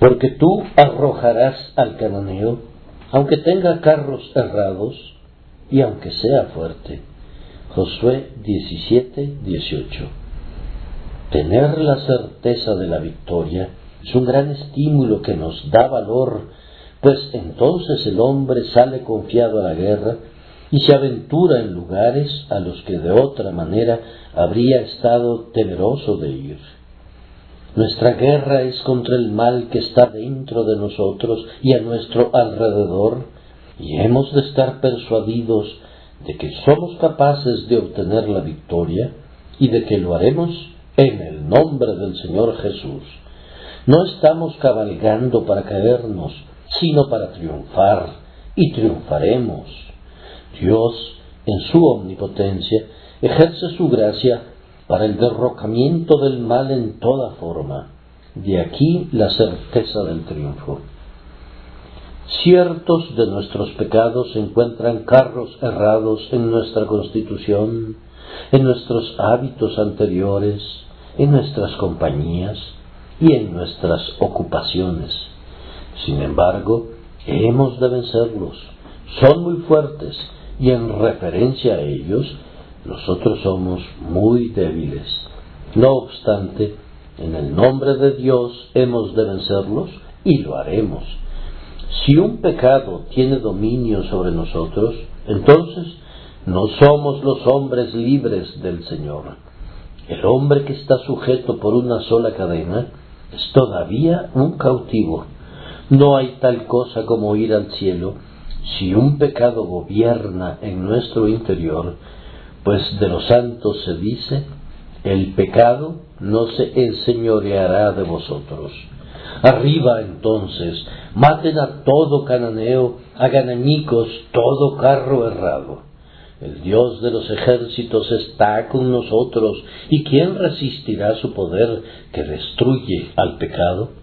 Porque tú arrojarás al cananeo, aunque tenga carros errados y aunque sea fuerte. Josué 17, 18. Tener la certeza de la victoria es un gran estímulo que nos da valor, pues entonces el hombre sale confiado a la guerra y se aventura en lugares a los que de otra manera habría estado temeroso de ir. Nuestra guerra es contra el mal que está dentro de nosotros y a nuestro alrededor, y hemos de estar persuadidos de que somos capaces de obtener la victoria y de que lo haremos en el nombre del Señor Jesús. No estamos cabalgando para caernos, sino para triunfar, y triunfaremos. Dios, en su omnipotencia, ejerce su gracia para el derrocamiento del mal en toda forma. De aquí la certeza del triunfo. Ciertos de nuestros pecados encuentran carros errados en nuestra constitución, en nuestros hábitos anteriores, en nuestras compañías y en nuestras ocupaciones. Sin embargo, hemos de vencerlos. Son muy fuertes y en referencia a ellos, nosotros somos muy débiles. No obstante, en el nombre de Dios hemos de vencerlos y lo haremos. Si un pecado tiene dominio sobre nosotros, entonces no somos los hombres libres del Señor. El hombre que está sujeto por una sola cadena es todavía un cautivo. No hay tal cosa como ir al cielo si un pecado gobierna en nuestro interior, pues de los santos se dice, el pecado no se enseñoreará de vosotros. Arriba entonces, maten a todo cananeo, hagan añicos todo carro errado. El Dios de los ejércitos está con nosotros, ¿y quién resistirá su poder que destruye al pecado?